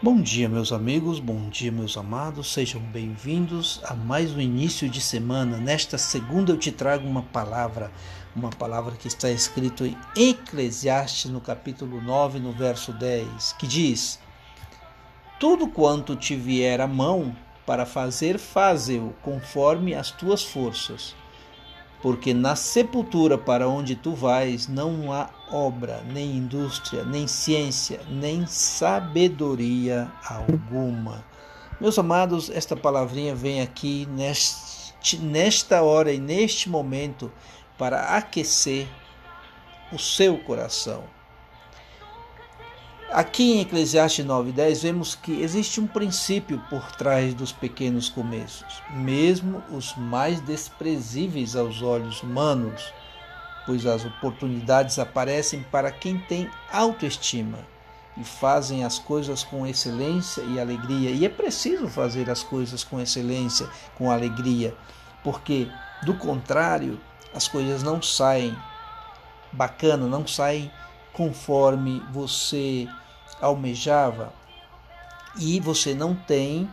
Bom dia, meus amigos, bom dia, meus amados, sejam bem-vindos a mais um início de semana. Nesta segunda eu te trago uma palavra, uma palavra que está escrito em Eclesiastes, no capítulo 9, no verso 10, que diz: Tudo quanto te vier à mão para fazer, faze-o conforme as tuas forças porque na sepultura para onde tu vais não há obra, nem indústria, nem ciência, nem sabedoria alguma. Meus amados, esta palavrinha vem aqui neste, nesta hora e neste momento para aquecer o seu coração Aqui em Eclesiastes 9:10 vemos que existe um princípio por trás dos pequenos começos, mesmo os mais desprezíveis aos olhos humanos, pois as oportunidades aparecem para quem tem autoestima e fazem as coisas com excelência e alegria. E é preciso fazer as coisas com excelência, com alegria, porque do contrário, as coisas não saem bacana, não saem conforme você almejava e você não tem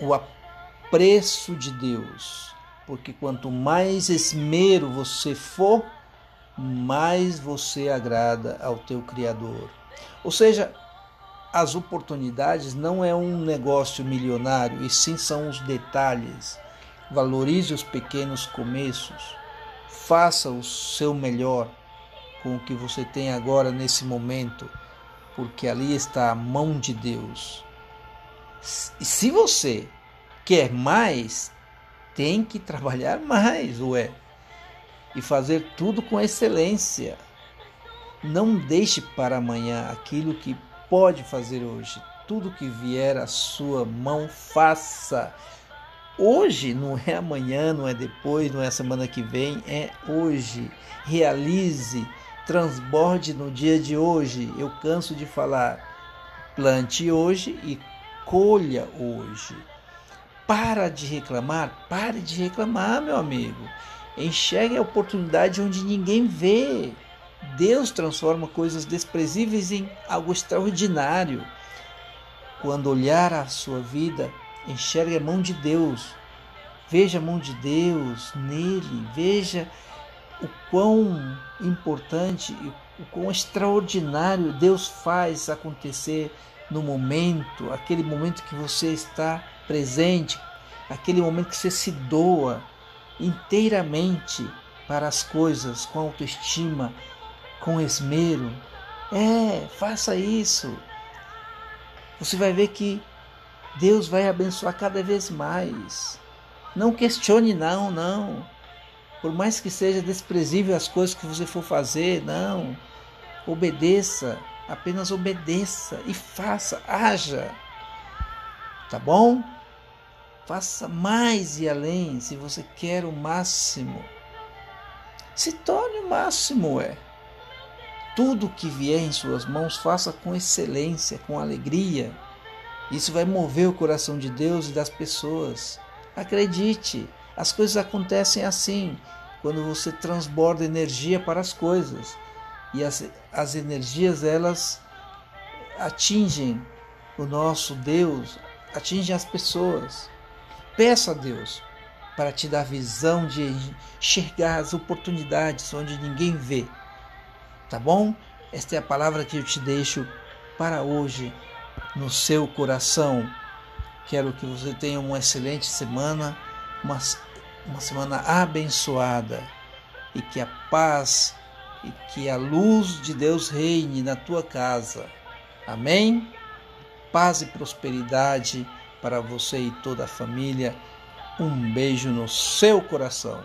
o apreço de Deus, porque quanto mais esmero você for, mais você agrada ao teu Criador. Ou seja, as oportunidades não é um negócio milionário, e sim são os detalhes. Valorize os pequenos começos, faça o seu melhor com o que você tem agora nesse momento, porque ali está a mão de Deus. E se você quer mais, tem que trabalhar mais, ué, e fazer tudo com excelência. Não deixe para amanhã aquilo que pode fazer hoje. Tudo que vier à sua mão, faça. Hoje não é amanhã, não é depois, não é semana que vem, é hoje. Realize transborde no dia de hoje. Eu canso de falar plante hoje e colha hoje. Para de reclamar, pare de reclamar, meu amigo. Enxergue a oportunidade onde ninguém vê. Deus transforma coisas desprezíveis em algo extraordinário. Quando olhar a sua vida, enxergue a mão de Deus. Veja a mão de Deus nele, veja o quão importante e o quão extraordinário Deus faz acontecer no momento, aquele momento que você está presente, aquele momento que você se doa inteiramente para as coisas com autoestima, com esmero. É, faça isso. Você vai ver que Deus vai abençoar cada vez mais. Não questione, não, não. Por mais que seja desprezível as coisas que você for fazer, não. Obedeça, apenas obedeça e faça, haja. Tá bom? Faça mais e além se você quer o máximo. Se torne o máximo, é. Tudo que vier em suas mãos, faça com excelência, com alegria. Isso vai mover o coração de Deus e das pessoas. Acredite. As coisas acontecem assim, quando você transborda energia para as coisas. E as, as energias, elas atingem o nosso Deus, atingem as pessoas. Peça a Deus para te dar visão de enxergar as oportunidades onde ninguém vê. Tá bom? Esta é a palavra que eu te deixo para hoje no seu coração. Quero que você tenha uma excelente semana, uma uma semana abençoada e que a paz e que a luz de Deus reine na tua casa. Amém? Paz e prosperidade para você e toda a família. Um beijo no seu coração.